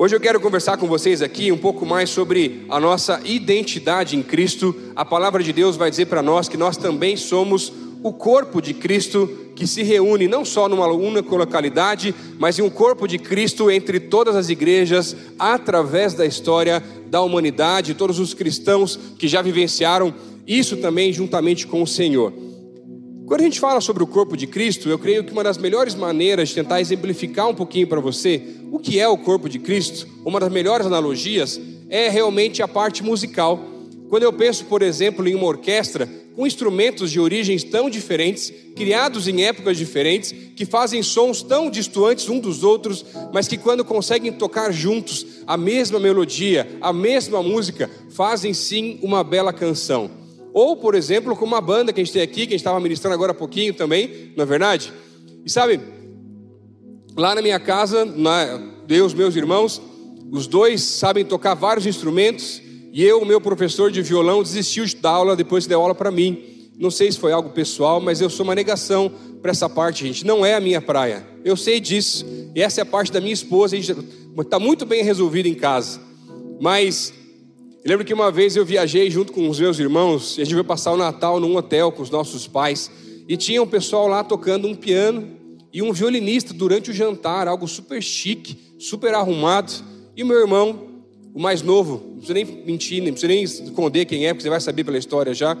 Hoje eu quero conversar com vocês aqui um pouco mais sobre a nossa identidade em Cristo. A palavra de Deus vai dizer para nós que nós também somos o corpo de Cristo que se reúne não só numa única localidade, mas em um corpo de Cristo entre todas as igrejas, através da história da humanidade, todos os cristãos que já vivenciaram isso também juntamente com o Senhor. Quando a gente fala sobre o corpo de Cristo, eu creio que uma das melhores maneiras de tentar exemplificar um pouquinho para você o que é o corpo de Cristo, uma das melhores analogias, é realmente a parte musical. Quando eu penso, por exemplo, em uma orquestra com instrumentos de origens tão diferentes, criados em épocas diferentes, que fazem sons tão distantes uns dos outros, mas que quando conseguem tocar juntos a mesma melodia, a mesma música, fazem sim uma bela canção. Ou, por exemplo, com uma banda que a gente tem aqui, que a gente estava ministrando agora há pouquinho também, não é verdade? E sabe, lá na minha casa, na, Deus, meus irmãos, os dois sabem tocar vários instrumentos, e eu, meu professor de violão, desistiu de dar aula depois que deu aula para mim. Não sei se foi algo pessoal, mas eu sou uma negação para essa parte, gente. Não é a minha praia. Eu sei disso. E essa é a parte da minha esposa. Está muito bem resolvido em casa. Mas eu lembro que uma vez eu viajei junto com os meus irmãos, e a gente foi passar o Natal num hotel com os nossos pais, e tinha um pessoal lá tocando um piano e um violinista durante o jantar, algo super chique, super arrumado. E meu irmão, o mais novo, não precisa nem mentir, não precisa nem esconder quem é, porque você vai saber pela história já.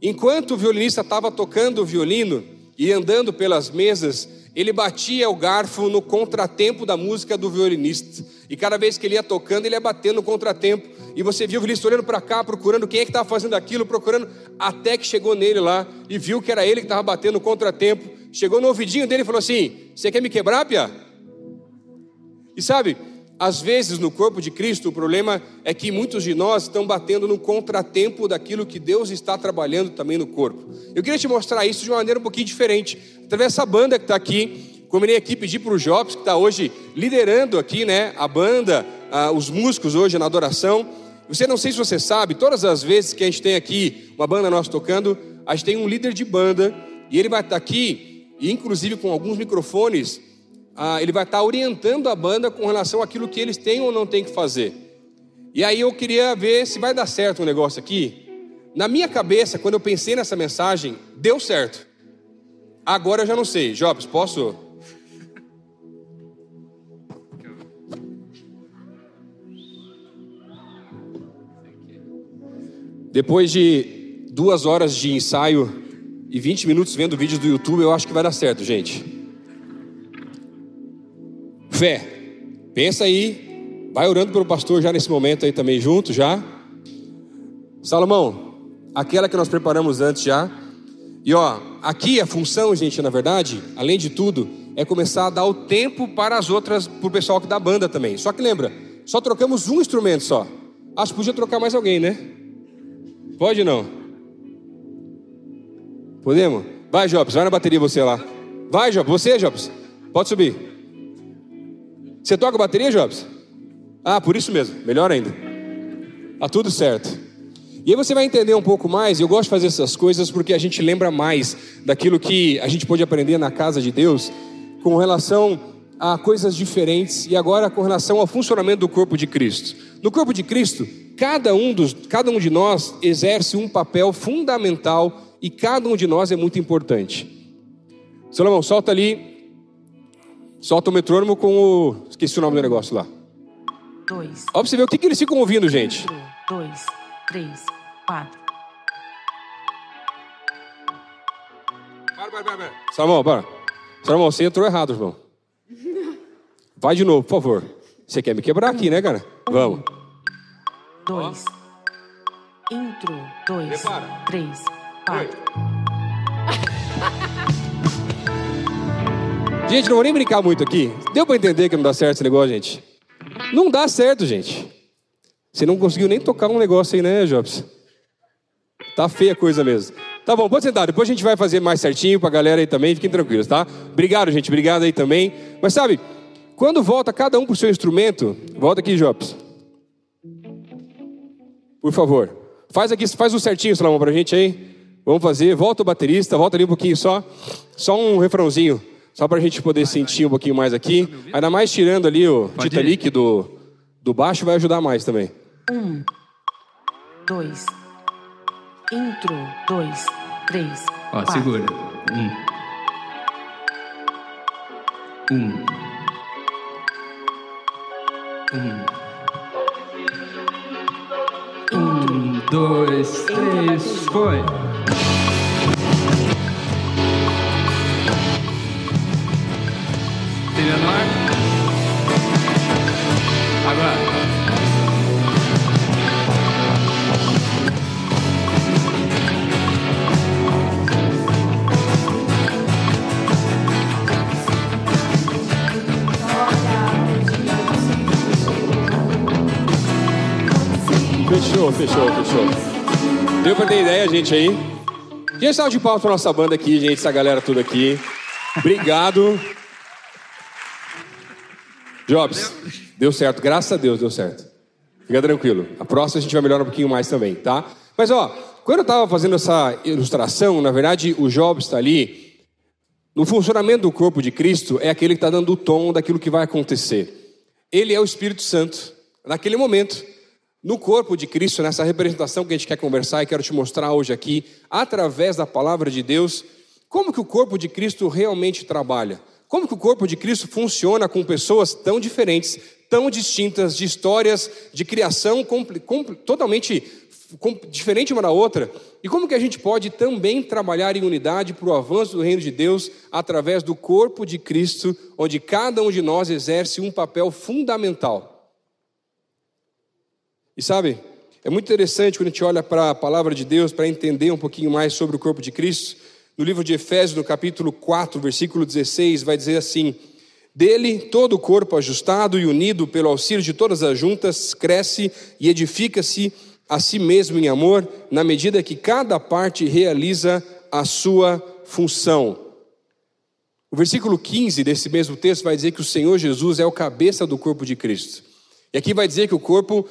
Enquanto o violinista estava tocando o violino e andando pelas mesas, ele batia o garfo no contratempo da música do violinista. E cada vez que ele ia tocando, ele ia batendo no contratempo. E você viu o violinista olhando para cá, procurando quem é que estava fazendo aquilo, procurando, até que chegou nele lá e viu que era ele que estava batendo contratempo. Chegou no ouvidinho dele e falou assim: Você quer me quebrar, Pia? E sabe, às vezes no corpo de Cristo, o problema é que muitos de nós estão batendo no contratempo daquilo que Deus está trabalhando também no corpo. Eu queria te mostrar isso de uma maneira um pouquinho diferente, através dessa banda que está aqui. Combinei aqui, pedir para o Jobs, que está hoje liderando aqui, né, a banda, ah, os músicos hoje na adoração. Você não sei se você sabe, todas as vezes que a gente tem aqui uma banda nossa tocando, a gente tem um líder de banda e ele vai estar tá aqui, e inclusive com alguns microfones ah, ele vai estar orientando a banda com relação àquilo que eles têm ou não têm que fazer. E aí eu queria ver se vai dar certo um negócio aqui. Na minha cabeça, quando eu pensei nessa mensagem, deu certo. Agora eu já não sei. Jobs, posso? Depois de duas horas de ensaio e 20 minutos vendo vídeos do YouTube, eu acho que vai dar certo, gente. Fé. Pensa aí. Vai orando pelo pastor já nesse momento aí também junto já. Salomão, aquela que nós preparamos antes já. E ó, aqui a função, gente, na verdade, além de tudo, é começar a dar o tempo para as outras, para o pessoal que dá banda também. Só que lembra, só trocamos um instrumento só. Acho que podia trocar mais alguém, né? Pode não? Podemos? Vai, Jobs, vai na bateria você lá. Vai, Jobs, você, Jobs. Pode subir. Você toca bateria, Jobs? Ah, por isso mesmo, melhor ainda. Tá tudo certo. E aí você vai entender um pouco mais, eu gosto de fazer essas coisas porque a gente lembra mais daquilo que a gente pôde aprender na casa de Deus com relação a coisas diferentes e agora com relação ao funcionamento do corpo de Cristo. No corpo de Cristo, cada um, dos, cada um de nós exerce um papel fundamental e cada um de nós é muito importante. Salomão, solta ali Solta o metrônomo com o. Esqueci o nome do negócio lá. Dois. Ó, pra você ver o que, que eles ficam ouvindo, gente. dois, três, quatro. Para, para, para, para. Salomão, para. Salomão, você entrou errado, irmão. Vai de novo, por favor. Você quer me quebrar aqui, né, cara? Vamos. Dois. Intro. Dois. Prepara. Três. Quatro. Gente, não vou nem brincar muito aqui. Deu para entender que não dá certo esse negócio, gente? Não dá certo, gente. Você não conseguiu nem tocar um negócio aí, né, Jobs? Tá feia a coisa mesmo. Tá bom, pode sentar. Depois a gente vai fazer mais certinho pra galera aí também. Fiquem tranquilos, tá? Obrigado, gente. Obrigado aí também. Mas sabe, quando volta cada um pro seu instrumento, volta aqui, Jobs. Por favor. Faz aqui, faz um certinho, Salomão, pra gente aí. Vamos fazer. Volta o baterista, volta ali um pouquinho só. Só um refrãozinho. Só para a gente poder sentir um pouquinho mais aqui. Ainda mais tirando ali o Pode Titanic do, Do baixo vai ajudar mais também. Um, dois, intro, dois, três. Ó, quatro. segura. Um. Um. Um. Dois, três, foi. Trilha no ar. Agora. Fechou, fechou, fechou. Deu pra ter ideia, gente, aí? Gente, salve de palmas pra nossa banda aqui, gente, essa galera toda aqui. Obrigado. Jobs, deu certo, graças a Deus deu certo. Fica tranquilo. A próxima a gente vai melhorar um pouquinho mais também, tá? Mas ó, quando eu tava fazendo essa ilustração, na verdade o Jobs está ali. No funcionamento do corpo de Cristo é aquele que está dando o tom daquilo que vai acontecer. Ele é o Espírito Santo. Naquele momento, no corpo de Cristo, nessa representação que a gente quer conversar e quero te mostrar hoje aqui, através da palavra de Deus, como que o corpo de Cristo realmente trabalha. Como que o corpo de Cristo funciona com pessoas tão diferentes, tão distintas, de histórias de criação totalmente diferente uma da outra, e como que a gente pode também trabalhar em unidade para o avanço do reino de Deus através do corpo de Cristo, onde cada um de nós exerce um papel fundamental. E sabe, é muito interessante quando a gente olha para a palavra de Deus para entender um pouquinho mais sobre o corpo de Cristo. No livro de Efésios, no capítulo 4, versículo 16, vai dizer assim: Dele todo o corpo ajustado e unido pelo auxílio de todas as juntas cresce e edifica-se a si mesmo em amor, na medida que cada parte realiza a sua função. O versículo 15 desse mesmo texto vai dizer que o Senhor Jesus é o cabeça do corpo de Cristo. E aqui vai dizer que o corpo,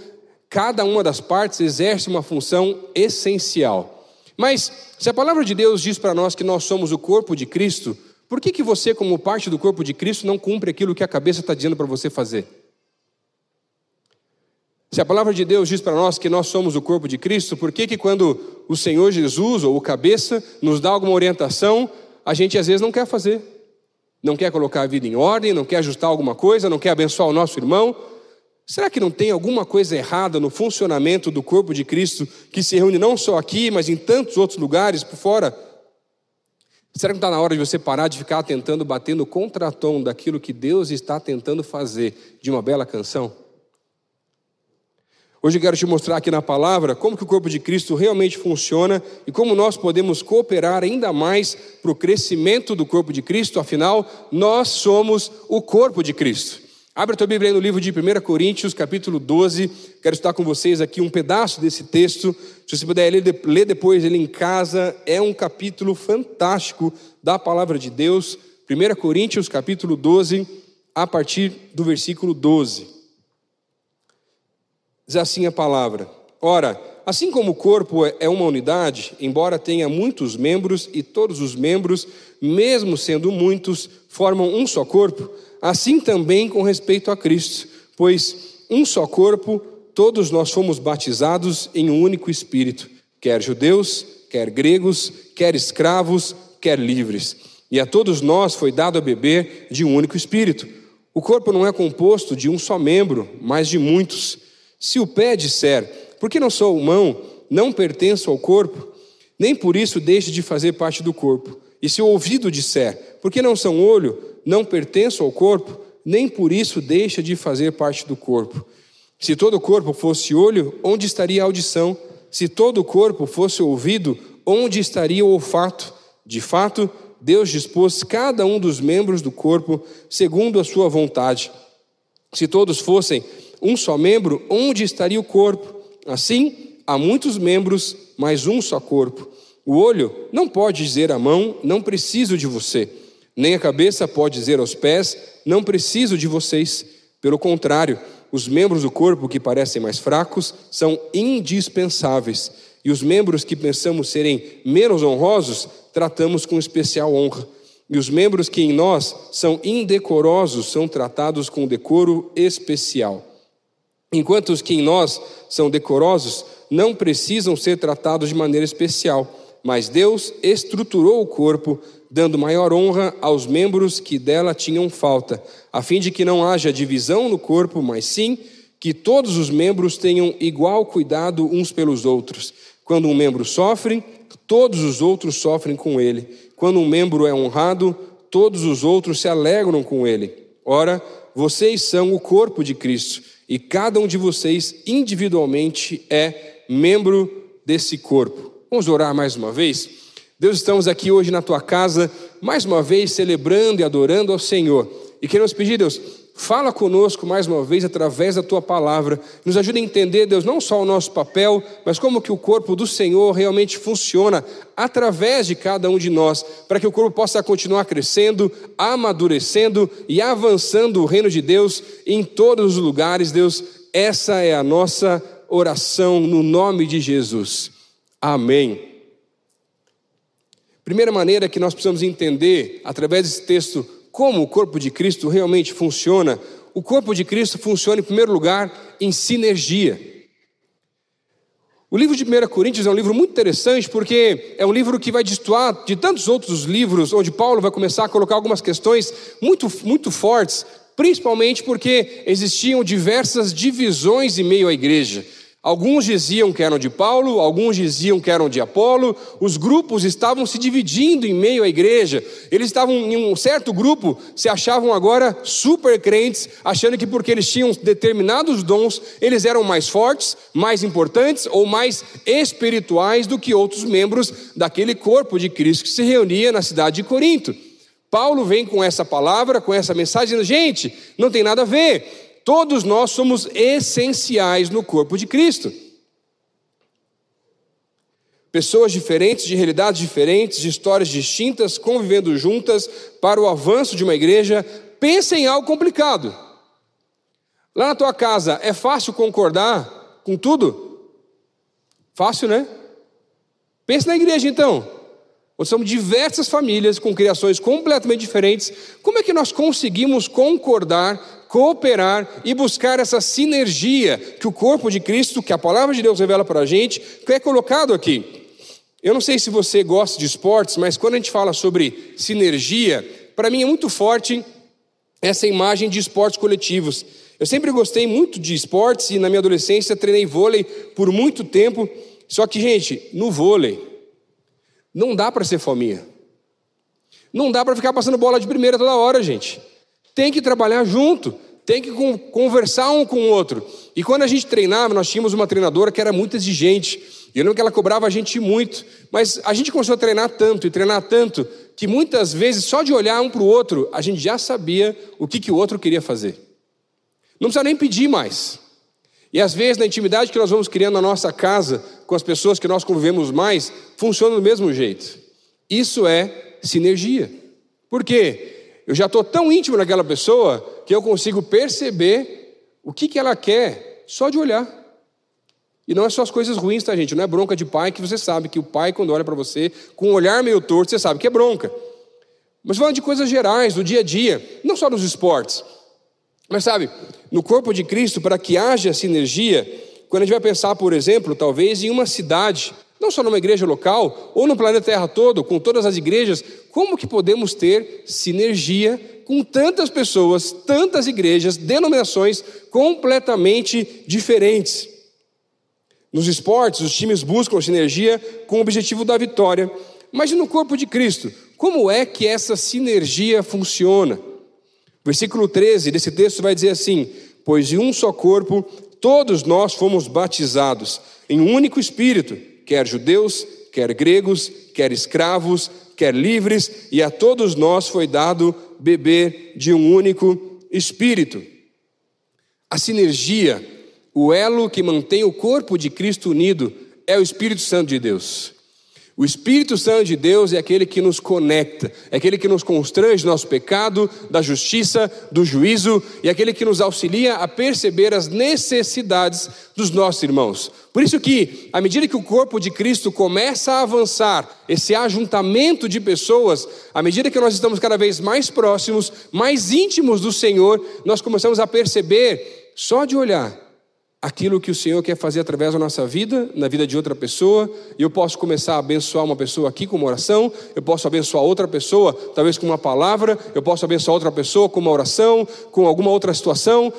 cada uma das partes exerce uma função essencial. Mas se a palavra de Deus diz para nós que nós somos o corpo de Cristo, por que, que você, como parte do corpo de Cristo, não cumpre aquilo que a cabeça está dizendo para você fazer? Se a palavra de Deus diz para nós que nós somos o corpo de Cristo, por que, que quando o Senhor Jesus ou o cabeça nos dá alguma orientação, a gente às vezes não quer fazer? Não quer colocar a vida em ordem, não quer ajustar alguma coisa, não quer abençoar o nosso irmão? Será que não tem alguma coisa errada no funcionamento do corpo de Cristo que se reúne não só aqui, mas em tantos outros lugares por fora? Será que não está na hora de você parar de ficar tentando bater no contratom daquilo que Deus está tentando fazer de uma bela canção? Hoje eu quero te mostrar aqui na palavra como que o corpo de Cristo realmente funciona e como nós podemos cooperar ainda mais para o crescimento do corpo de Cristo, afinal, nós somos o corpo de Cristo. Abra a tua Bíblia aí no livro de 1 Coríntios, capítulo 12. Quero estar com vocês aqui um pedaço desse texto. Se você puder ler, depois ele em casa, é um capítulo fantástico da palavra de Deus. 1 Coríntios, capítulo 12, a partir do versículo 12. Diz assim a palavra: Ora, assim como o corpo é uma unidade, embora tenha muitos membros e todos os membros, mesmo sendo muitos, formam um só corpo, assim também com respeito a Cristo, pois um só corpo, todos nós fomos batizados em um único espírito, quer judeus, quer gregos, quer escravos, quer livres, e a todos nós foi dado a beber de um único espírito. O corpo não é composto de um só membro, mas de muitos. Se o pé disser, porque não sou mão, não pertenço ao corpo, nem por isso deixe de fazer parte do corpo. E se o ouvido disser, porque não são olho, não pertenço ao corpo, nem por isso deixa de fazer parte do corpo. Se todo o corpo fosse olho, onde estaria a audição? Se todo o corpo fosse ouvido, onde estaria o olfato? De fato, Deus dispôs cada um dos membros do corpo segundo a sua vontade. Se todos fossem um só membro, onde estaria o corpo? Assim, há muitos membros, mas um só corpo. O olho não pode dizer à mão, não preciso de você. Nem a cabeça pode dizer aos pés, não preciso de vocês. Pelo contrário, os membros do corpo que parecem mais fracos são indispensáveis. E os membros que pensamos serem menos honrosos, tratamos com especial honra. E os membros que em nós são indecorosos são tratados com decoro especial. enquanto os que em nós são decorosos não precisam ser tratados de maneira especial, mas Deus estruturou o corpo, dando maior honra aos membros que dela tinham falta, a fim de que não haja divisão no corpo, mas sim que todos os membros tenham igual cuidado uns pelos outros. Quando um membro sofre, todos os outros sofrem com ele. Quando um membro é honrado, todos os outros se alegram com ele. Ora, vocês são o corpo de Cristo e cada um de vocês individualmente é membro desse corpo. Vamos orar mais uma vez? Deus, estamos aqui hoje na tua casa, mais uma vez celebrando e adorando ao Senhor. E queremos pedir, Deus, Fala conosco mais uma vez através da tua palavra. Nos ajuda a entender, Deus, não só o nosso papel, mas como que o corpo do Senhor realmente funciona através de cada um de nós, para que o corpo possa continuar crescendo, amadurecendo e avançando o reino de Deus em todos os lugares, Deus. Essa é a nossa oração no nome de Jesus. Amém. Primeira maneira que nós precisamos entender através desse texto como o corpo de Cristo realmente funciona, o corpo de Cristo funciona, em primeiro lugar, em sinergia. O livro de 1 Coríntios é um livro muito interessante porque é um livro que vai destoar de tantos outros livros, onde Paulo vai começar a colocar algumas questões muito, muito fortes, principalmente porque existiam diversas divisões em meio à igreja. Alguns diziam que eram de Paulo, alguns diziam que eram de Apolo. Os grupos estavam se dividindo em meio à igreja. Eles estavam em um certo grupo, se achavam agora super crentes, achando que porque eles tinham determinados dons, eles eram mais fortes, mais importantes ou mais espirituais do que outros membros daquele corpo de Cristo que se reunia na cidade de Corinto. Paulo vem com essa palavra, com essa mensagem, gente, não tem nada a ver. Todos nós somos essenciais no corpo de Cristo. Pessoas diferentes, de realidades diferentes, de histórias distintas, convivendo juntas para o avanço de uma igreja. Pensa em algo complicado. Lá na tua casa, é fácil concordar com tudo? Fácil, né? Pensa na igreja então. Nós somos diversas famílias com criações completamente diferentes. Como é que nós conseguimos concordar cooperar e buscar essa sinergia que o corpo de Cristo, que a palavra de Deus revela para a gente, que é colocado aqui. Eu não sei se você gosta de esportes, mas quando a gente fala sobre sinergia, para mim é muito forte essa imagem de esportes coletivos. Eu sempre gostei muito de esportes e na minha adolescência treinei vôlei por muito tempo. Só que, gente, no vôlei não dá para ser fominha. Não dá para ficar passando bola de primeira toda hora, gente. Tem que trabalhar junto tem que conversar um com o outro. E quando a gente treinava, nós tínhamos uma treinadora que era muito exigente. E eu lembro que ela cobrava a gente muito. Mas a gente começou a treinar tanto e treinar tanto que muitas vezes, só de olhar um para o outro, a gente já sabia o que, que o outro queria fazer. Não precisa nem pedir mais. E às vezes, na intimidade que nós vamos criando na nossa casa, com as pessoas que nós convivemos mais, funciona do mesmo jeito. Isso é sinergia. Por quê? Eu já estou tão íntimo naquela pessoa que eu consigo perceber o que, que ela quer só de olhar. E não é só as coisas ruins, tá, gente? Não é bronca de pai que você sabe que o pai, quando olha para você com um olhar meio torto, você sabe que é bronca. Mas falando de coisas gerais, do dia a dia, não só nos esportes. Mas sabe, no corpo de Cristo, para que haja sinergia, quando a gente vai pensar, por exemplo, talvez em uma cidade, não só numa igreja local, ou no planeta Terra todo, com todas as igrejas, como que podemos ter sinergia com tantas pessoas, tantas igrejas, denominações completamente diferentes? Nos esportes, os times buscam sinergia com o objetivo da vitória. Mas no corpo de Cristo? Como é que essa sinergia funciona? Versículo 13 desse texto vai dizer assim: Pois em um só corpo todos nós fomos batizados, em um único espírito quer judeus, quer gregos, quer escravos, quer livres, e a todos nós foi dado beber de um único espírito. A sinergia, o elo que mantém o corpo de Cristo unido, é o Espírito Santo de Deus. O Espírito Santo de Deus é aquele que nos conecta, é aquele que nos constrange do nosso pecado, da justiça, do juízo, e é aquele que nos auxilia a perceber as necessidades dos nossos irmãos. Por isso que, à medida que o corpo de Cristo começa a avançar, esse ajuntamento de pessoas, à medida que nós estamos cada vez mais próximos, mais íntimos do Senhor, nós começamos a perceber, só de olhar, aquilo que o Senhor quer fazer através da nossa vida, na vida de outra pessoa, e eu posso começar a abençoar uma pessoa aqui com uma oração, eu posso abençoar outra pessoa, talvez com uma palavra, eu posso abençoar outra pessoa com uma oração, com alguma outra situação.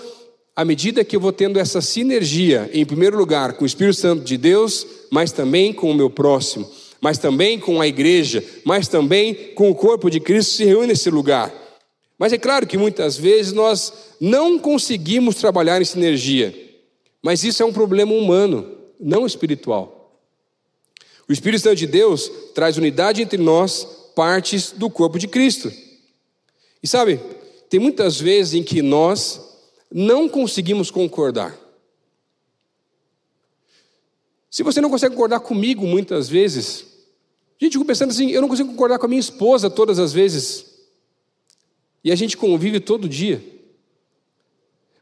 À medida que eu vou tendo essa sinergia, em primeiro lugar, com o Espírito Santo de Deus, mas também com o meu próximo, mas também com a igreja, mas também com o corpo de Cristo se reúne nesse lugar. Mas é claro que muitas vezes nós não conseguimos trabalhar em sinergia. Mas isso é um problema humano, não espiritual. O Espírito Santo de Deus traz unidade entre nós, partes do corpo de Cristo. E sabe, tem muitas vezes em que nós não conseguimos concordar. Se você não consegue concordar comigo muitas vezes, gente, eu fico pensando assim, eu não consigo concordar com a minha esposa todas as vezes. E a gente convive todo dia.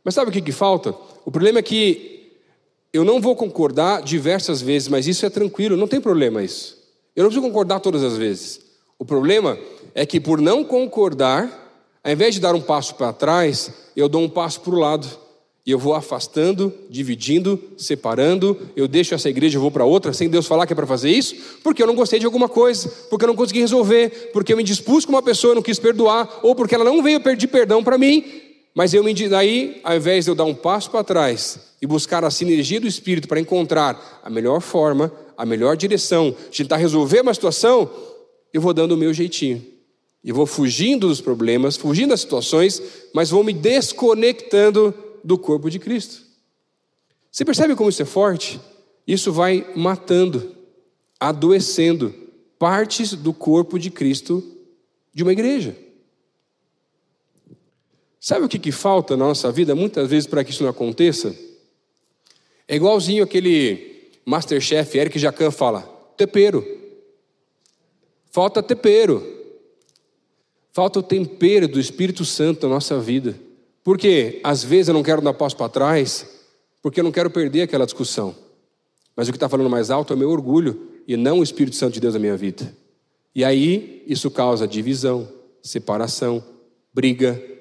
Mas sabe o que, que falta? O problema é que eu não vou concordar diversas vezes, mas isso é tranquilo, não tem problema isso. Eu não preciso concordar todas as vezes. O problema é que por não concordar, ao invés de dar um passo para trás, eu dou um passo para o lado. E eu vou afastando, dividindo, separando. Eu deixo essa igreja e vou para outra, sem Deus falar que é para fazer isso, porque eu não gostei de alguma coisa, porque eu não consegui resolver, porque eu me dispus com uma pessoa e não quis perdoar, ou porque ela não veio pedir perdão para mim. Mas eu me daí, ao invés de eu dar um passo para trás e buscar a sinergia do Espírito para encontrar a melhor forma, a melhor direção, tentar resolver uma situação, eu vou dando o meu jeitinho. E vou fugindo dos problemas, fugindo das situações, mas vou me desconectando do corpo de Cristo. Você percebe como isso é forte? Isso vai matando, adoecendo partes do corpo de Cristo de uma igreja. Sabe o que, que falta na nossa vida, muitas vezes, para que isso não aconteça? É igualzinho aquele Masterchef, Eric Jacan fala: tempero. Falta tempero. Falta o tempero do Espírito Santo na nossa vida. Porque às vezes eu não quero dar passo para trás, porque eu não quero perder aquela discussão. Mas o que está falando mais alto é o meu orgulho e não o Espírito Santo de Deus na minha vida. E aí isso causa divisão, separação, briga,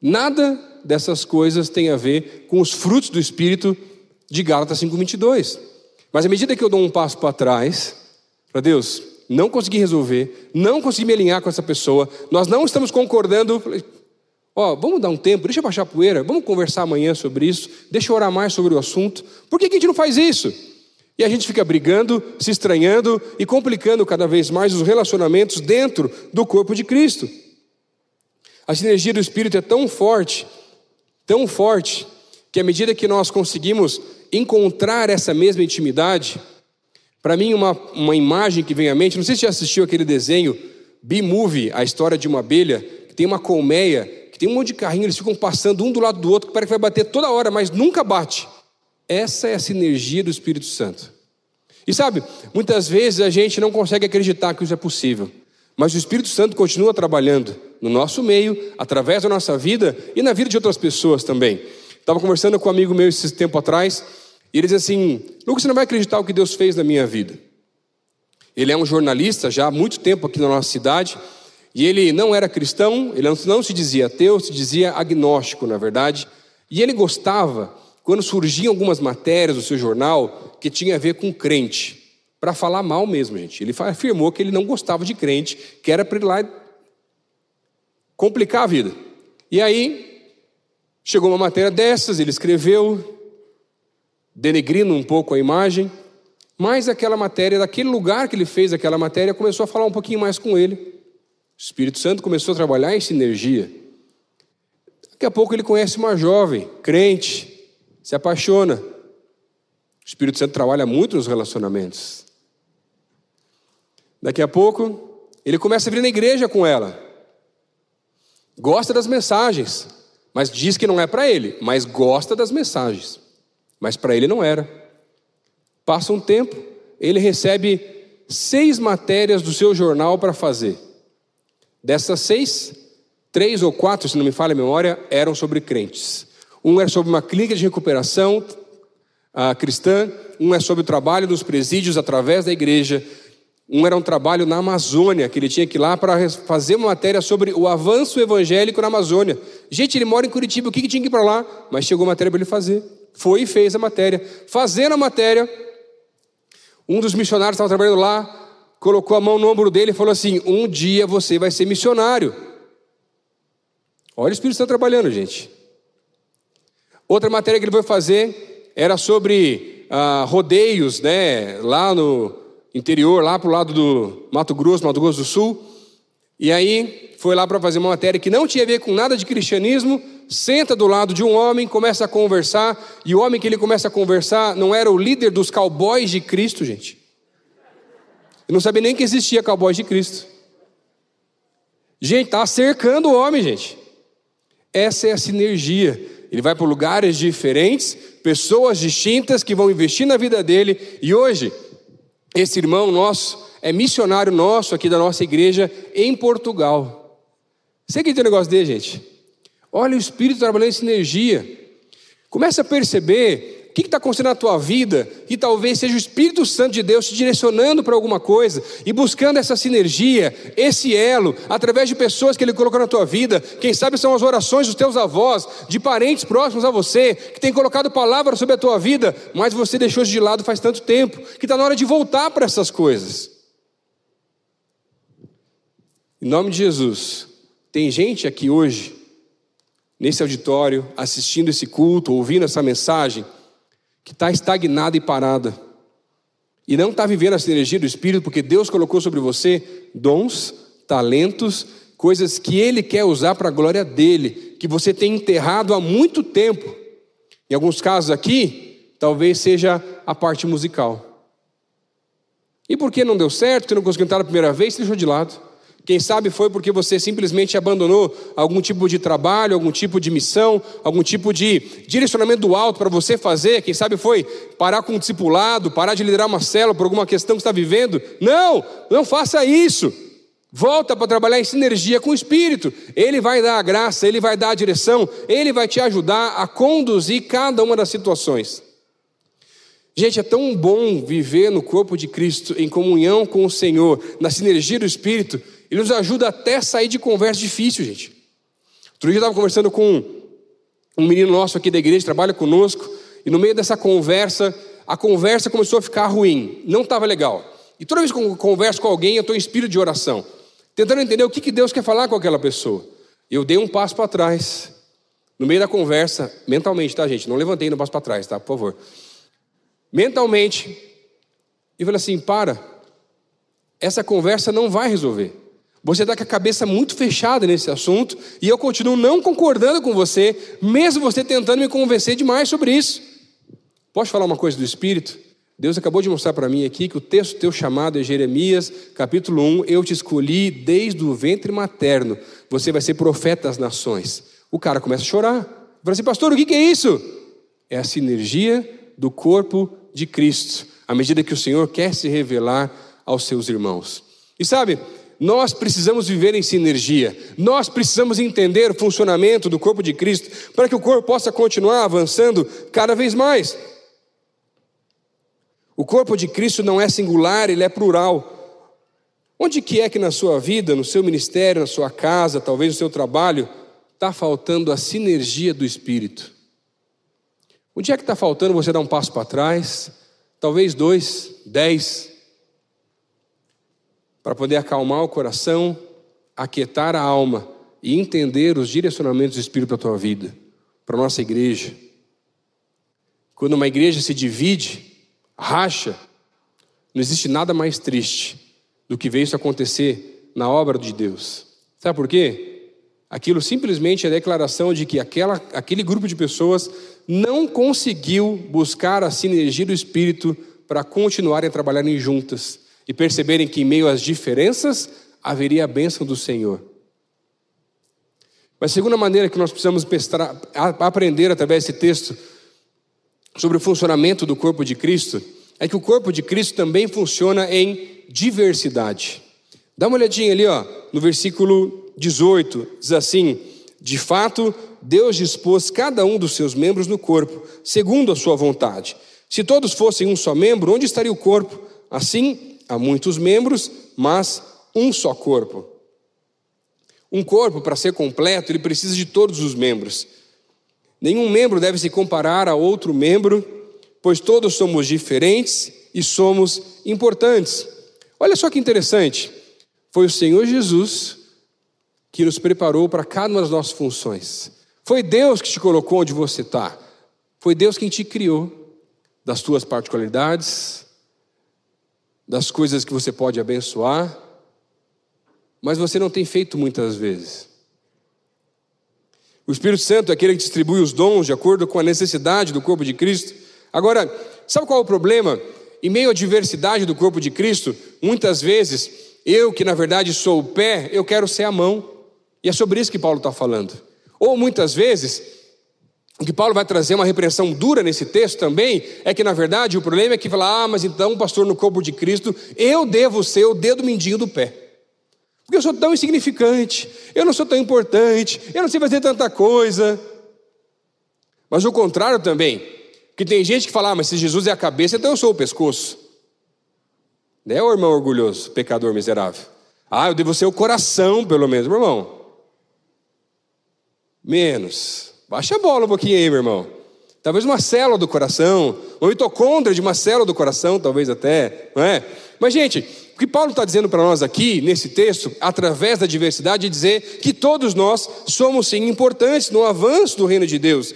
Nada dessas coisas tem a ver com os frutos do Espírito de Gálatas 5,22. Mas à medida que eu dou um passo para trás, para Deus, não consegui resolver, não consegui me alinhar com essa pessoa, nós não estamos concordando. Ó, oh, vamos dar um tempo, deixa eu baixar a poeira, vamos conversar amanhã sobre isso, deixa eu orar mais sobre o assunto. Por que, que a gente não faz isso? E a gente fica brigando, se estranhando e complicando cada vez mais os relacionamentos dentro do corpo de Cristo. A sinergia do Espírito é tão forte, tão forte, que à medida que nós conseguimos encontrar essa mesma intimidade, para mim, uma, uma imagem que vem à mente, não sei se já assistiu aquele desenho, B-Movie, a história de uma abelha, que tem uma colmeia, que tem um monte de carrinho, eles ficam passando um do lado do outro, que parece que vai bater toda hora, mas nunca bate. Essa é a sinergia do Espírito Santo. E sabe, muitas vezes a gente não consegue acreditar que isso é possível. Mas o Espírito Santo continua trabalhando no nosso meio, através da nossa vida e na vida de outras pessoas também. Estava conversando com um amigo meu esse tempo atrás, e ele diz assim: Lucas, você não vai acreditar o que Deus fez na minha vida. Ele é um jornalista já há muito tempo aqui na nossa cidade, e ele não era cristão, ele não se dizia ateu, se dizia agnóstico, na verdade, e ele gostava quando surgiam algumas matérias do seu jornal que tinha a ver com crente para falar mal mesmo, gente. Ele afirmou que ele não gostava de crente, que era para ir lá complicar a vida. E aí, chegou uma matéria dessas, ele escreveu, denegrindo um pouco a imagem, mas aquela matéria, daquele lugar que ele fez aquela matéria, começou a falar um pouquinho mais com ele. O Espírito Santo começou a trabalhar em sinergia. Daqui a pouco ele conhece uma jovem, crente, se apaixona. O Espírito Santo trabalha muito nos relacionamentos. Daqui a pouco, ele começa a vir na igreja com ela. Gosta das mensagens, mas diz que não é para ele, mas gosta das mensagens. Mas para ele não era. Passa um tempo, ele recebe seis matérias do seu jornal para fazer. Dessas seis, três ou quatro, se não me falha a memória, eram sobre crentes. Um era sobre uma clínica de recuperação uh, cristã, um é sobre o trabalho dos presídios através da igreja, um era um trabalho na Amazônia, que ele tinha que ir lá para fazer uma matéria sobre o avanço evangélico na Amazônia. Gente, ele mora em Curitiba, o que, que tinha que ir para lá? Mas chegou matéria para ele fazer. Foi e fez a matéria. Fazendo a matéria, um dos missionários estava trabalhando lá, colocou a mão no ombro dele e falou assim: Um dia você vai ser missionário. Olha o Espírito está trabalhando, gente. Outra matéria que ele foi fazer era sobre ah, rodeios, né? Lá no interior, lá para o lado do Mato Grosso, Mato Grosso do Sul. E aí foi lá para fazer uma matéria que não tinha a ver com nada de cristianismo, senta do lado de um homem, começa a conversar, e o homem que ele começa a conversar não era o líder dos cowboys de Cristo, gente. Eu não sabia nem que existia cowboys de Cristo. Gente, tá cercando o homem, gente. Essa é a sinergia. Ele vai para lugares diferentes, pessoas distintas que vão investir na vida dele, e hoje, esse irmão nosso é missionário nosso aqui da nossa igreja em Portugal. Você que tem um negócio dele, gente? Olha o Espírito trabalhando em sinergia. Começa a perceber que está acontecendo na tua vida, e talvez seja o Espírito Santo de Deus te direcionando para alguma coisa e buscando essa sinergia, esse elo, através de pessoas que Ele colocou na tua vida. Quem sabe são as orações dos teus avós, de parentes próximos a você, que tem colocado palavras sobre a tua vida, mas você deixou de lado faz tanto tempo, que está na hora de voltar para essas coisas. Em nome de Jesus, tem gente aqui hoje, nesse auditório, assistindo esse culto, ouvindo essa mensagem, que está estagnada e parada, e não está vivendo essa energia do Espírito, porque Deus colocou sobre você dons, talentos, coisas que Ele quer usar para a glória dele, que você tem enterrado há muito tempo. Em alguns casos aqui, talvez seja a parte musical. E por que não deu certo, você não conseguiu entrar a primeira vez, você deixou de lado. Quem sabe foi porque você simplesmente abandonou algum tipo de trabalho, algum tipo de missão, algum tipo de direcionamento do alto para você fazer. Quem sabe foi parar com um discipulado, parar de liderar uma célula por alguma questão que está vivendo. Não, não faça isso. Volta para trabalhar em sinergia com o Espírito. Ele vai dar a graça, ele vai dar a direção, ele vai te ajudar a conduzir cada uma das situações. Gente, é tão bom viver no corpo de Cristo, em comunhão com o Senhor, na sinergia do Espírito, ele nos ajuda até a sair de conversa difícil, gente. Outro dia eu estava conversando com um menino nosso aqui da igreja, trabalha conosco, e no meio dessa conversa, a conversa começou a ficar ruim, não estava legal. E toda vez que eu converso com alguém, eu estou em espírito de oração, tentando entender o que, que Deus quer falar com aquela pessoa. Eu dei um passo para trás, no meio da conversa, mentalmente, tá, gente? Não levantei no passo para trás, tá? Por favor. Mentalmente, e falei assim: para, essa conversa não vai resolver. Você está com a cabeça muito fechada nesse assunto e eu continuo não concordando com você, mesmo você tentando me convencer demais sobre isso. Posso falar uma coisa do Espírito? Deus acabou de mostrar para mim aqui que o texto teu chamado é Jeremias, capítulo 1. Eu te escolhi desde o ventre materno. Você vai ser profeta das nações. O cara começa a chorar. Fala assim, pastor, o que é isso? É a sinergia do corpo de Cristo, à medida que o Senhor quer se revelar aos seus irmãos. E sabe, nós precisamos viver em sinergia, nós precisamos entender o funcionamento do corpo de Cristo para que o corpo possa continuar avançando cada vez mais. O corpo de Cristo não é singular, ele é plural. Onde que é que na sua vida, no seu ministério, na sua casa, talvez no seu trabalho, está faltando a sinergia do Espírito? Onde é que está faltando você dar um passo para trás? Talvez dois, dez, para poder acalmar o coração, aquietar a alma e entender os direcionamentos do Espírito para a tua vida, para a nossa igreja. Quando uma igreja se divide, racha, não existe nada mais triste do que ver isso acontecer na obra de Deus. Sabe por quê? Aquilo simplesmente é a declaração de que aquela, aquele grupo de pessoas não conseguiu buscar a sinergia do Espírito para continuarem trabalharem juntas e perceberem que em meio às diferenças haveria a bênção do Senhor. Mas a segunda maneira que nós precisamos aprender através desse texto sobre o funcionamento do corpo de Cristo é que o corpo de Cristo também funciona em diversidade. Dá uma olhadinha ali, ó, no versículo 18, diz assim: De fato, Deus dispôs cada um dos seus membros no corpo, segundo a sua vontade. Se todos fossem um só membro, onde estaria o corpo? Assim, há muitos membros, mas um só corpo. Um corpo, para ser completo, ele precisa de todos os membros. Nenhum membro deve se comparar a outro membro, pois todos somos diferentes e somos importantes. Olha só que interessante. Foi o Senhor Jesus que nos preparou para cada uma das nossas funções. Foi Deus que te colocou onde você está. Foi Deus quem te criou, das tuas particularidades, das coisas que você pode abençoar, mas você não tem feito muitas vezes. O Espírito Santo é aquele que distribui os dons de acordo com a necessidade do corpo de Cristo. Agora, sabe qual é o problema? Em meio à diversidade do corpo de Cristo, muitas vezes, eu que na verdade sou o pé, eu quero ser a mão. E é sobre isso que Paulo está falando. Ou muitas vezes, o que Paulo vai trazer uma repreensão dura nesse texto também é que, na verdade, o problema é que fala, ah, mas então, pastor, no corpo de Cristo, eu devo ser o dedo mindinho do pé. Porque eu sou tão insignificante, eu não sou tão importante, eu não sei fazer tanta coisa. Mas o contrário também, que tem gente que fala, ah, mas se Jesus é a cabeça, então eu sou o pescoço. Né, o irmão orgulhoso, pecador miserável? Ah, eu devo ser o coração, pelo menos, meu irmão. Menos. Baixa a bola um pouquinho aí, meu irmão. Talvez uma célula do coração, uma mitocôndria de uma célula do coração, talvez até, não é? Mas, gente, o que Paulo está dizendo para nós aqui, nesse texto, através da diversidade, é dizer que todos nós somos, sim, importantes no avanço do reino de Deus.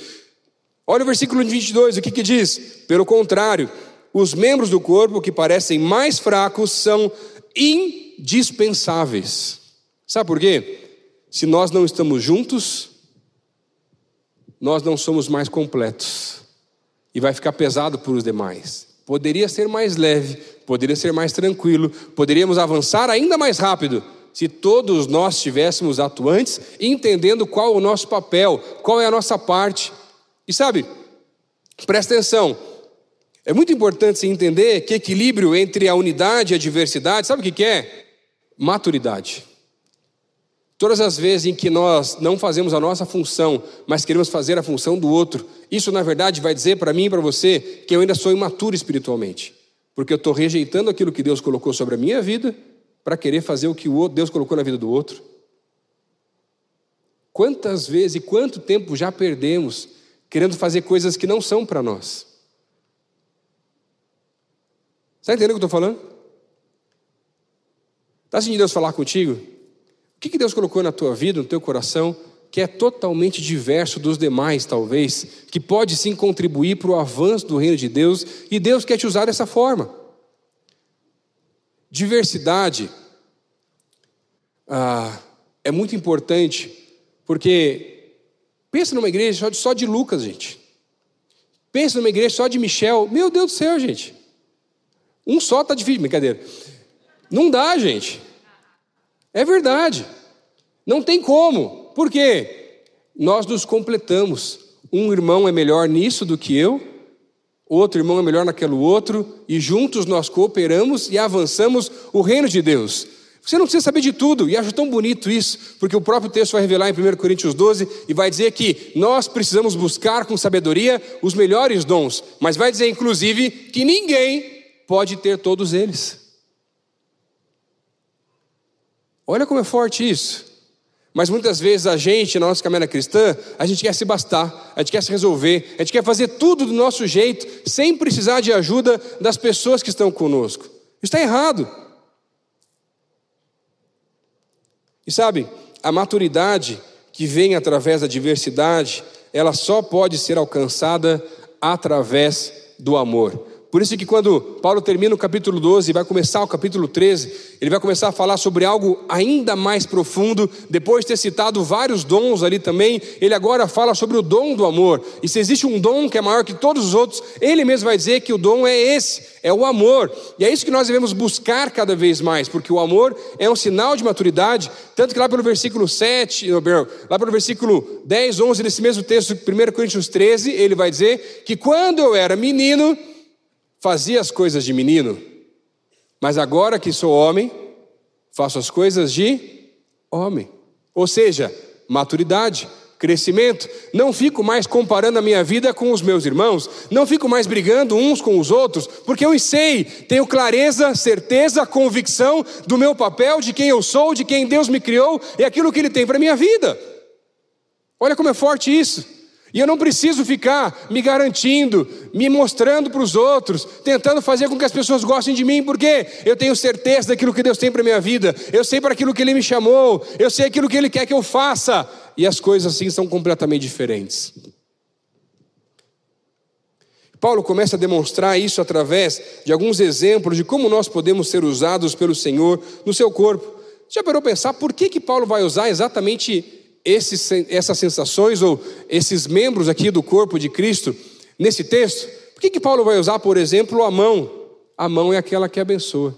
Olha o versículo 22, o que, que diz? Pelo contrário, os membros do corpo que parecem mais fracos são indispensáveis. Sabe por quê? Se nós não estamos juntos, nós não somos mais completos e vai ficar pesado para os demais. Poderia ser mais leve, poderia ser mais tranquilo, poderíamos avançar ainda mais rápido se todos nós estivéssemos atuantes, entendendo qual é o nosso papel, qual é a nossa parte. E sabe, presta atenção, é muito importante se entender que equilíbrio entre a unidade e a diversidade, sabe o que é? Maturidade. Todas as vezes em que nós não fazemos a nossa função, mas queremos fazer a função do outro, isso na verdade vai dizer para mim e para você que eu ainda sou imaturo espiritualmente, porque eu estou rejeitando aquilo que Deus colocou sobre a minha vida para querer fazer o que o Deus colocou na vida do outro. Quantas vezes e quanto tempo já perdemos querendo fazer coisas que não são para nós? Está entendendo o que eu estou falando? Está sentindo Deus falar contigo? Que, que Deus colocou na tua vida, no teu coração, que é totalmente diverso dos demais, talvez, que pode sim contribuir para o avanço do reino de Deus, e Deus quer te usar dessa forma. Diversidade ah, é muito importante, porque pensa numa igreja só de, Lucas, gente. Pensa numa igreja só de Michel. Meu Deus do céu, gente. Um só está difícil, brincadeira. Não dá, gente. É verdade. Não tem como. Por quê? Nós nos completamos. Um irmão é melhor nisso do que eu, outro irmão é melhor naquele outro, e juntos nós cooperamos e avançamos o reino de Deus. Você não precisa saber de tudo, e acho tão bonito isso, porque o próprio texto vai revelar em 1 Coríntios 12 e vai dizer que nós precisamos buscar com sabedoria os melhores dons, mas vai dizer inclusive que ninguém pode ter todos eles. Olha como é forte isso. Mas muitas vezes a gente, na nossa caminhada cristã, a gente quer se bastar, a gente quer se resolver, a gente quer fazer tudo do nosso jeito, sem precisar de ajuda das pessoas que estão conosco. Isso está errado. E sabe, a maturidade que vem através da diversidade, ela só pode ser alcançada através do amor. Por isso que quando Paulo termina o capítulo 12 e vai começar o capítulo 13, ele vai começar a falar sobre algo ainda mais profundo, depois de ter citado vários dons ali também, ele agora fala sobre o dom do amor. E se existe um dom que é maior que todos os outros, ele mesmo vai dizer que o dom é esse, é o amor. E é isso que nós devemos buscar cada vez mais, porque o amor é um sinal de maturidade, tanto que lá pelo versículo 7, lá pelo versículo 10, 11 desse mesmo texto, 1 Coríntios 13, ele vai dizer que quando eu era menino, fazia as coisas de menino, mas agora que sou homem, faço as coisas de homem. Ou seja, maturidade, crescimento. Não fico mais comparando a minha vida com os meus irmãos, não fico mais brigando uns com os outros, porque eu sei, tenho clareza, certeza, convicção do meu papel, de quem eu sou, de quem Deus me criou e aquilo que Ele tem para a minha vida. Olha como é forte isso. E eu não preciso ficar me garantindo, me mostrando para os outros, tentando fazer com que as pessoas gostem de mim, porque eu tenho certeza daquilo que Deus tem para minha vida, eu sei para aquilo que Ele me chamou, eu sei aquilo que Ele quer que eu faça, e as coisas assim são completamente diferentes. Paulo começa a demonstrar isso através de alguns exemplos de como nós podemos ser usados pelo Senhor no seu corpo. Já parou pensar por que, que Paulo vai usar exatamente essas sensações ou esses membros aqui do corpo de Cristo nesse texto? Por que, que Paulo vai usar, por exemplo, a mão? A mão é aquela que abençoa.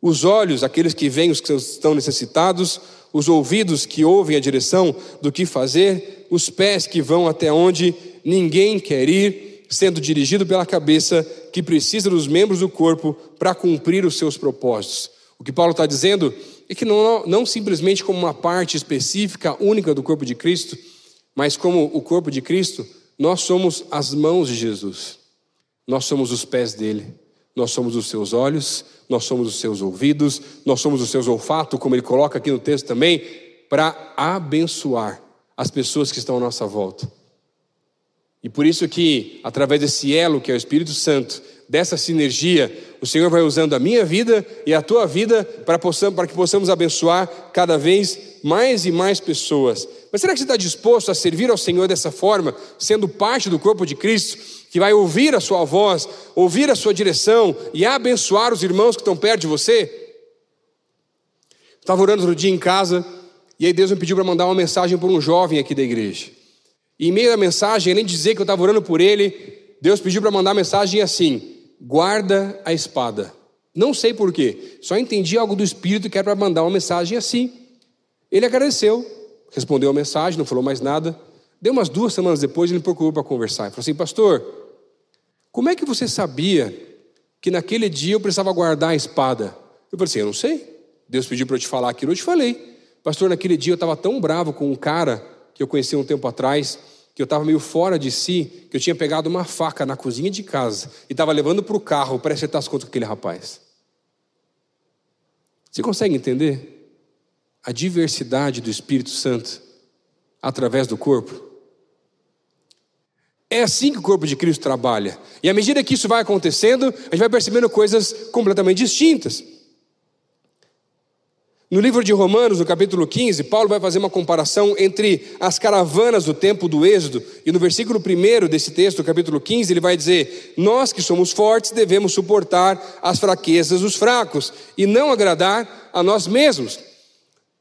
Os olhos, aqueles que veem os que estão necessitados, os ouvidos que ouvem a direção do que fazer, os pés que vão até onde ninguém quer ir, sendo dirigido pela cabeça que precisa dos membros do corpo para cumprir os seus propósitos. O que Paulo está dizendo é que não, não simplesmente como uma parte específica, única do corpo de Cristo, mas como o corpo de Cristo, nós somos as mãos de Jesus, nós somos os pés dele, nós somos os seus olhos, nós somos os seus ouvidos, nós somos os seus olfatos, como ele coloca aqui no texto também, para abençoar as pessoas que estão à nossa volta. E por isso que, através desse elo que é o Espírito Santo, dessa sinergia, o Senhor vai usando a minha vida e a tua vida para, para que possamos abençoar cada vez mais e mais pessoas. Mas será que você está disposto a servir ao Senhor dessa forma, sendo parte do corpo de Cristo, que vai ouvir a sua voz, ouvir a sua direção e abençoar os irmãos que estão perto de você? Estava orando outro dia em casa e aí Deus me pediu para mandar uma mensagem para um jovem aqui da igreja. E em meio à mensagem, além de dizer que eu estava orando por ele, Deus pediu para mandar a mensagem assim: guarda a espada. Não sei porquê, só entendi algo do Espírito que era para mandar uma mensagem assim. Ele agradeceu, respondeu a mensagem, não falou mais nada. Deu umas duas semanas depois, ele me procurou para conversar. Ele falou assim: Pastor, como é que você sabia que naquele dia eu precisava guardar a espada? Eu falei assim: Eu não sei. Deus pediu para eu te falar aquilo, eu te falei. Pastor, naquele dia eu estava tão bravo com um cara que eu conheci um tempo atrás que eu estava meio fora de si, que eu tinha pegado uma faca na cozinha de casa e estava levando para o carro para acertar as contas com aquele rapaz. Você consegue entender a diversidade do Espírito Santo através do corpo? É assim que o corpo de Cristo trabalha. E à medida que isso vai acontecendo, a gente vai percebendo coisas completamente distintas. No livro de Romanos, no capítulo 15, Paulo vai fazer uma comparação entre as caravanas do tempo do Êxodo, e no versículo 1 desse texto, capítulo 15, ele vai dizer: Nós que somos fortes devemos suportar as fraquezas dos fracos e não agradar a nós mesmos.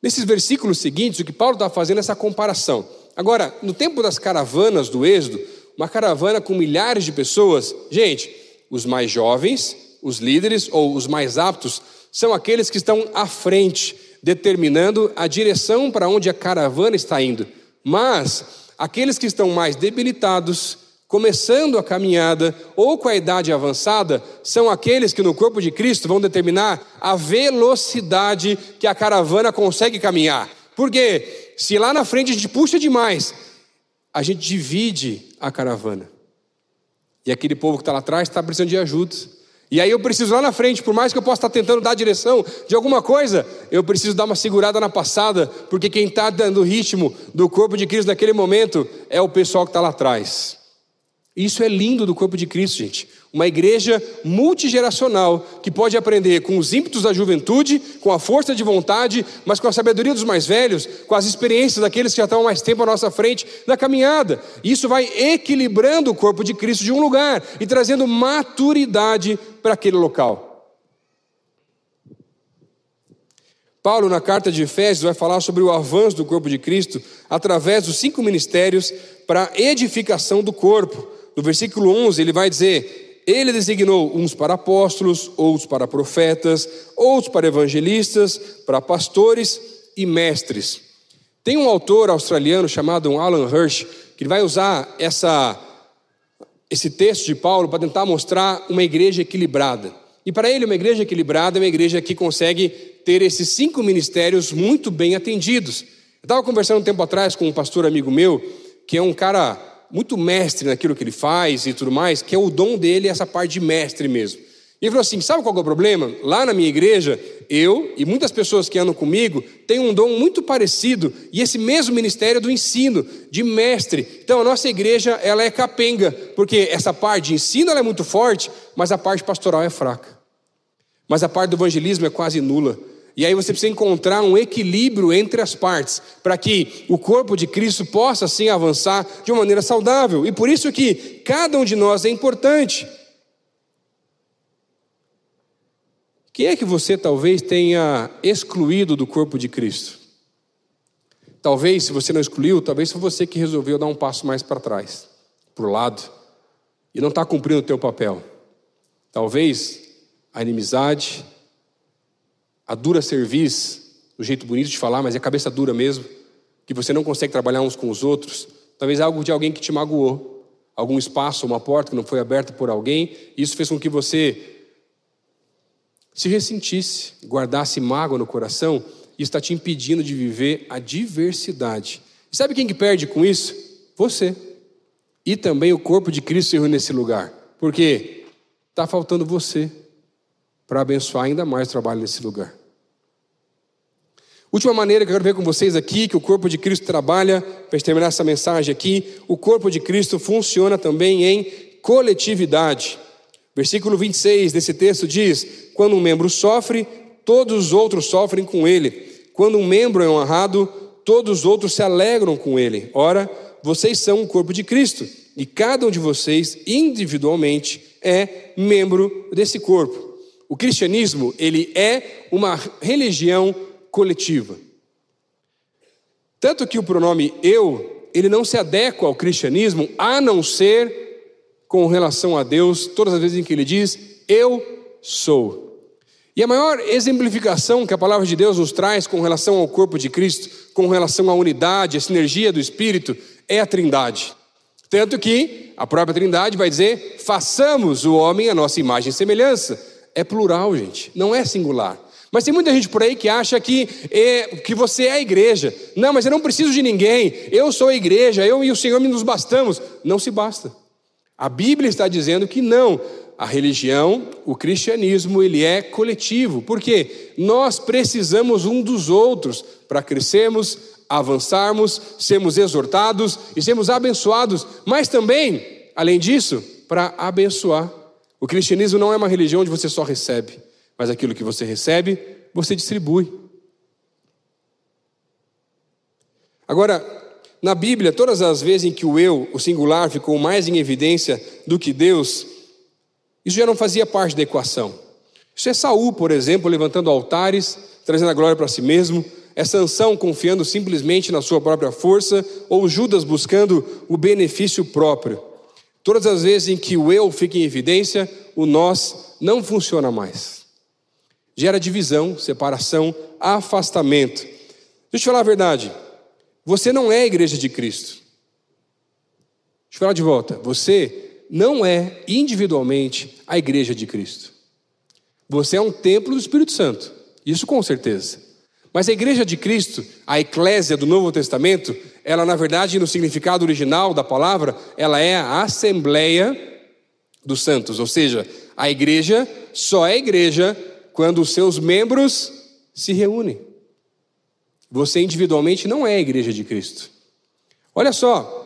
Nesses versículos seguintes, o que Paulo está fazendo é essa comparação. Agora, no tempo das caravanas do Êxodo, uma caravana com milhares de pessoas, gente, os mais jovens, os líderes ou os mais aptos, são aqueles que estão à frente, determinando a direção para onde a caravana está indo. Mas aqueles que estão mais debilitados, começando a caminhada ou com a idade avançada, são aqueles que no corpo de Cristo vão determinar a velocidade que a caravana consegue caminhar. Porque se lá na frente a gente puxa demais, a gente divide a caravana. E aquele povo que está lá atrás está precisando de ajuda. E aí eu preciso lá na frente, por mais que eu possa estar tentando dar direção de alguma coisa, eu preciso dar uma segurada na passada, porque quem está dando o ritmo do corpo de Cristo naquele momento é o pessoal que está lá atrás. Isso é lindo do corpo de Cristo, gente. Uma igreja multigeracional que pode aprender com os ímpetos da juventude, com a força de vontade, mas com a sabedoria dos mais velhos, com as experiências daqueles que já estão há mais tempo à nossa frente na caminhada. Isso vai equilibrando o corpo de Cristo de um lugar e trazendo maturidade para aquele local. Paulo, na carta de Efésios, vai falar sobre o avanço do corpo de Cristo através dos cinco ministérios para a edificação do corpo. No versículo 11, ele vai dizer: ele designou uns para apóstolos, outros para profetas, outros para evangelistas, para pastores e mestres. Tem um autor australiano chamado Alan Hirsch que vai usar essa, esse texto de Paulo para tentar mostrar uma igreja equilibrada. E para ele, uma igreja equilibrada é uma igreja que consegue ter esses cinco ministérios muito bem atendidos. Eu estava conversando um tempo atrás com um pastor amigo meu, que é um cara muito mestre naquilo que ele faz e tudo mais, que é o dom dele, essa parte de mestre mesmo. E ele falou assim: sabe qual é o problema? Lá na minha igreja, eu e muitas pessoas que andam comigo têm um dom muito parecido, e esse mesmo ministério do ensino, de mestre. Então a nossa igreja, ela é capenga, porque essa parte de ensino é muito forte, mas a parte pastoral é fraca. Mas a parte do evangelismo é quase nula. E aí você precisa encontrar um equilíbrio entre as partes, para que o corpo de Cristo possa assim avançar de uma maneira saudável. E por isso que cada um de nós é importante. Quem é que você talvez tenha excluído do corpo de Cristo? Talvez, se você não excluiu, talvez foi você que resolveu dar um passo mais para trás, para o lado, e não está cumprindo o teu papel. Talvez a inimizade, a dura serviço, o jeito bonito de falar, mas é cabeça dura mesmo, que você não consegue trabalhar uns com os outros, talvez algo de alguém que te magoou, algum espaço, uma porta que não foi aberta por alguém, e isso fez com que você se ressentisse, guardasse mágoa no coração, isso está te impedindo de viver a diversidade. E sabe quem que perde com isso? Você. E também o corpo de Cristo se nesse lugar. Porque está faltando você para abençoar ainda mais o trabalho nesse lugar. Última maneira que eu quero ver com vocês aqui, que o corpo de Cristo trabalha, para terminar essa mensagem aqui, o corpo de Cristo funciona também em coletividade. Versículo 26 desse texto diz: Quando um membro sofre, todos os outros sofrem com ele. Quando um membro é honrado, todos os outros se alegram com ele. Ora, vocês são o corpo de Cristo, e cada um de vocês, individualmente, é membro desse corpo. O cristianismo, ele é uma religião coletiva. Tanto que o pronome eu, ele não se adequa ao cristianismo, a não ser com relação a Deus todas as vezes em que ele diz: Eu sou. E a maior exemplificação que a palavra de Deus nos traz com relação ao corpo de Cristo, com relação à unidade, à sinergia do Espírito, é a Trindade. Tanto que a própria Trindade vai dizer: façamos o homem a nossa imagem e semelhança. É plural, gente, não é singular. Mas tem muita gente por aí que acha que, é, que você é a igreja. Não, mas eu não preciso de ninguém. Eu sou a igreja, eu e o Senhor nos bastamos. Não se basta. A Bíblia está dizendo que não. A religião, o cristianismo, ele é coletivo. porque Nós precisamos um dos outros para crescermos, avançarmos, sermos exortados e sermos abençoados, mas também, além disso, para abençoar. O cristianismo não é uma religião onde você só recebe, mas aquilo que você recebe, você distribui. Agora, na Bíblia, todas as vezes em que o eu, o singular, ficou mais em evidência do que Deus, isso já não fazia parte da equação. Isso é Saul, por exemplo, levantando altares, trazendo a glória para si mesmo, é Sansão confiando simplesmente na sua própria força, ou Judas buscando o benefício próprio. Todas as vezes em que o eu fica em evidência, o nós não funciona mais. Gera divisão, separação, afastamento. Deixa eu te falar a verdade. Você não é a igreja de Cristo. Deixa eu falar de volta. Você não é individualmente a igreja de Cristo. Você é um templo do Espírito Santo. Isso com certeza. Mas a igreja de Cristo, a eclésia do Novo Testamento, ela na verdade no significado original da palavra, ela é a assembleia dos santos, ou seja, a igreja só é igreja quando os seus membros se reúnem. Você individualmente não é a igreja de Cristo. Olha só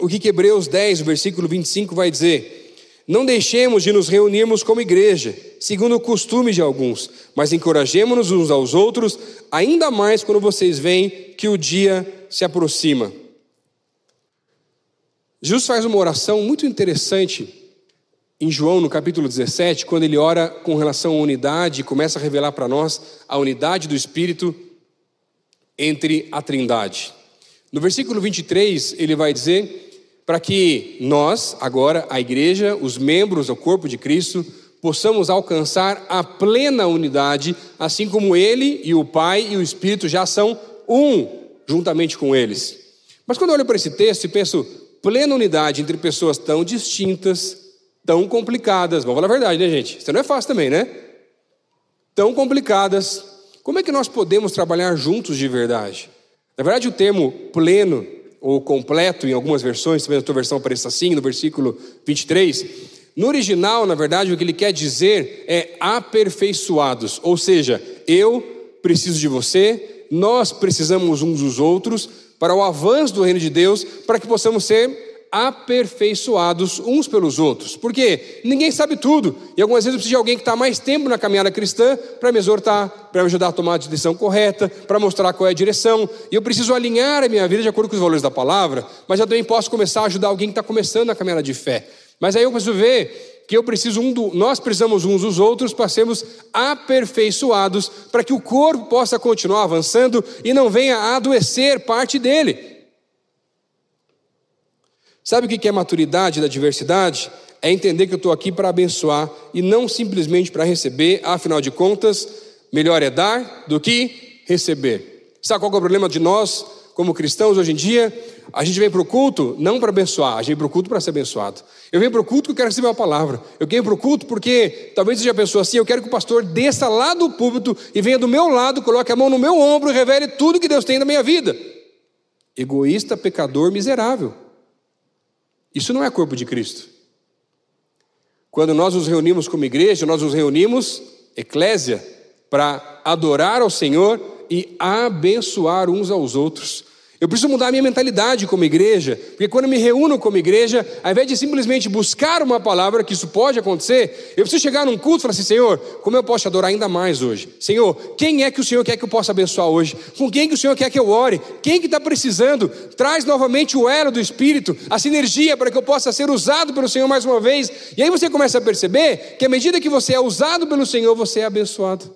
o que Hebreus 10, versículo 25 vai dizer: Não deixemos de nos reunirmos como igreja, segundo o costume de alguns, mas encorajemos-nos uns aos outros, ainda mais quando vocês veem que o dia se aproxima. Jesus faz uma oração muito interessante em João, no capítulo 17, quando ele ora com relação à unidade, começa a revelar para nós a unidade do Espírito entre a Trindade. No versículo 23, ele vai dizer para que nós, agora, a igreja, os membros do corpo de Cristo, possamos alcançar a plena unidade, assim como ele e o Pai e o Espírito já são um, juntamente com eles. Mas quando eu olho para esse texto e penso plena unidade entre pessoas tão distintas, tão complicadas. Vamos falar a verdade, né, gente? Isso não é fácil também, né? Tão complicadas. Como é que nós podemos trabalhar juntos de verdade? Na verdade, o termo pleno ou completo, em algumas versões, talvez a tua versão apareça assim, no versículo 23, No original, na verdade, o que ele quer dizer é aperfeiçoados, ou seja, eu preciso de você, nós precisamos uns dos outros para o avanço do reino de Deus, para que possamos ser aperfeiçoados uns pelos outros. Porque ninguém sabe tudo. E algumas vezes eu preciso de alguém que está mais tempo na caminhada cristã para me exortar, para me ajudar a tomar a decisão correta, para mostrar qual é a direção. E eu preciso alinhar a minha vida de acordo com os valores da palavra, mas eu também posso começar a ajudar alguém que está começando a caminhada de fé. Mas aí eu preciso ver que eu preciso um do, nós precisamos uns dos outros para sermos aperfeiçoados, para que o corpo possa continuar avançando e não venha adoecer parte dele. Sabe o que é maturidade da diversidade? É entender que eu estou aqui para abençoar e não simplesmente para receber, afinal de contas, melhor é dar do que receber. Sabe qual é o problema de nós, como cristãos, hoje em dia? A gente vem para o culto não para abençoar, a gente vem para o culto para ser abençoado. Eu venho para o culto porque eu quero receber uma palavra. Eu venho para o culto porque, talvez seja a pessoa assim, eu quero que o pastor desça lá do púlpito e venha do meu lado, coloque a mão no meu ombro e revele tudo que Deus tem na minha vida. Egoísta, pecador, miserável. Isso não é corpo de Cristo. Quando nós nos reunimos como igreja, nós nos reunimos, eclésia, para adorar ao Senhor e abençoar uns aos outros. Eu preciso mudar a minha mentalidade como igreja, porque quando eu me reúno como igreja, ao invés de simplesmente buscar uma palavra, que isso pode acontecer, eu preciso chegar num culto e falar assim: Senhor, como eu posso te adorar ainda mais hoje? Senhor, quem é que o Senhor quer que eu possa abençoar hoje? Com quem que o Senhor quer que eu ore? Quem que está precisando? Traz novamente o elo do Espírito, a sinergia para que eu possa ser usado pelo Senhor mais uma vez. E aí você começa a perceber que à medida que você é usado pelo Senhor, você é abençoado.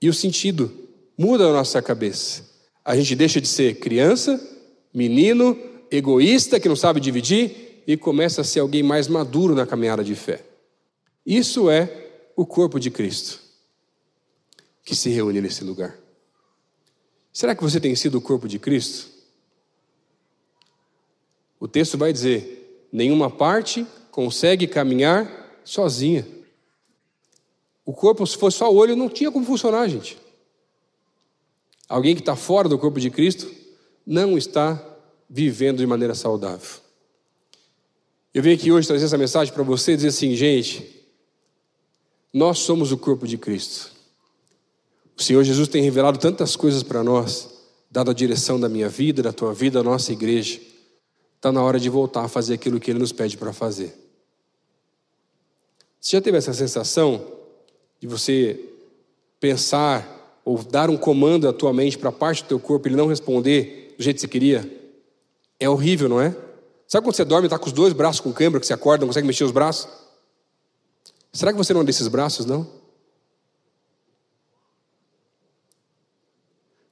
E o sentido muda na nossa cabeça. A gente deixa de ser criança, menino, egoísta, que não sabe dividir, e começa a ser alguém mais maduro na caminhada de fé. Isso é o corpo de Cristo que se reúne nesse lugar. Será que você tem sido o corpo de Cristo? O texto vai dizer: nenhuma parte consegue caminhar sozinha. O corpo, se fosse só o olho, não tinha como funcionar, gente. Alguém que está fora do corpo de Cristo não está vivendo de maneira saudável. Eu vim aqui hoje trazer essa mensagem para você e dizer assim, gente, nós somos o corpo de Cristo. O Senhor Jesus tem revelado tantas coisas para nós, dado a direção da minha vida, da tua vida, da nossa igreja. Está na hora de voltar a fazer aquilo que Ele nos pede para fazer. Você já teve essa sensação de você pensar ou dar um comando à tua mente para parte do teu corpo e ele não responder do jeito que você queria, é horrível, não é? Sabe quando você dorme e está com os dois braços com câimbra, que você acorda, não consegue mexer os braços? Será que você não é desses braços, não?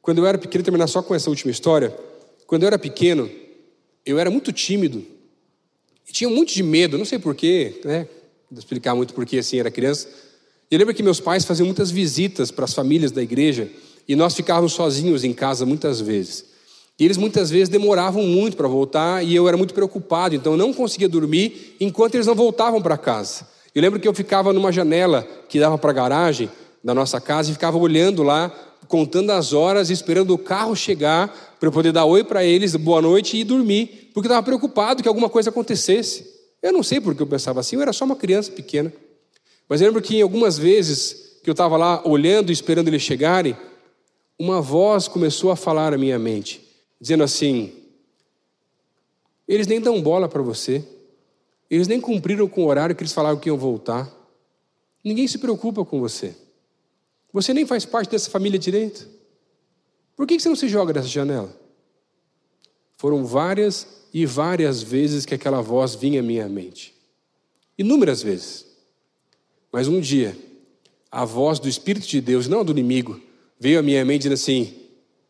Quando eu era pequeno, terminar só com essa última história. Quando eu era pequeno, eu era muito tímido e tinha muito de medo, não sei porquê, né? Vou explicar muito porquê assim, era criança. Eu lembro que meus pais faziam muitas visitas para as famílias da igreja e nós ficávamos sozinhos em casa muitas vezes. E eles muitas vezes demoravam muito para voltar e eu era muito preocupado, então eu não conseguia dormir enquanto eles não voltavam para casa. Eu lembro que eu ficava numa janela que dava para a garagem da nossa casa e ficava olhando lá, contando as horas, esperando o carro chegar para eu poder dar oi para eles, boa noite e dormir, porque eu estava preocupado que alguma coisa acontecesse. Eu não sei porque eu pensava assim, eu era só uma criança pequena. Mas eu lembro que algumas vezes que eu estava lá olhando e esperando eles chegarem, uma voz começou a falar à minha mente, dizendo assim: eles nem dão bola para você, eles nem cumpriram com o horário que eles falaram que iam voltar, ninguém se preocupa com você, você nem faz parte dessa família direito, por que você não se joga dessa janela? Foram várias e várias vezes que aquela voz vinha à minha mente, inúmeras vezes. Mas um dia, a voz do Espírito de Deus, não do inimigo, veio à minha mente dizendo assim: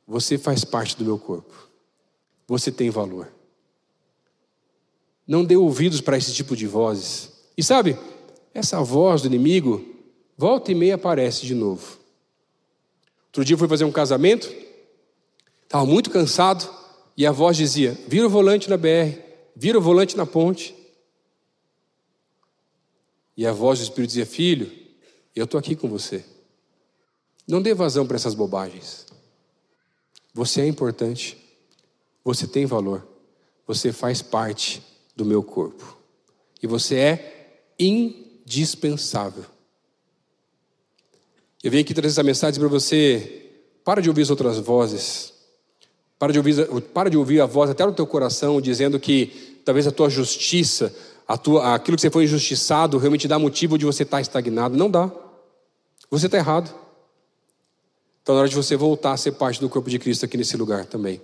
Você faz parte do meu corpo, você tem valor. Não dê ouvidos para esse tipo de vozes. E sabe, essa voz do inimigo, volta e meia aparece de novo. Outro dia eu fui fazer um casamento, estava muito cansado, e a voz dizia: vira o volante na BR, vira o volante na ponte. E a voz do Espírito dizia: Filho, eu estou aqui com você. Não dê vazão para essas bobagens. Você é importante. Você tem valor. Você faz parte do meu corpo. E você é indispensável. Eu vim aqui trazer essa mensagem para você. Para de ouvir as outras vozes. Para de, ouvir, para de ouvir a voz até no teu coração dizendo que talvez a tua justiça, tua, aquilo que você foi injustiçado, realmente dá motivo de você estar estagnado. Não dá. Você está errado. Então é hora de você voltar a ser parte do corpo de Cristo aqui nesse lugar também.